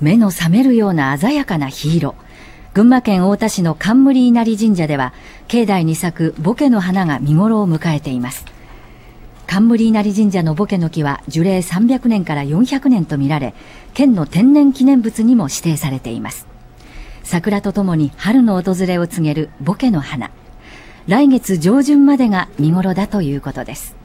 目の覚めるような鮮やかな火色群馬県太田市の冠稲荷神社では境内に咲くボケの花が見頃を迎えています。冠稲荷神社のボケの木は樹齢300年から400年とみられ県の天然記念物にも指定されています。桜とともに春の訪れを告げるボケの花。来月上旬までが見頃だということです。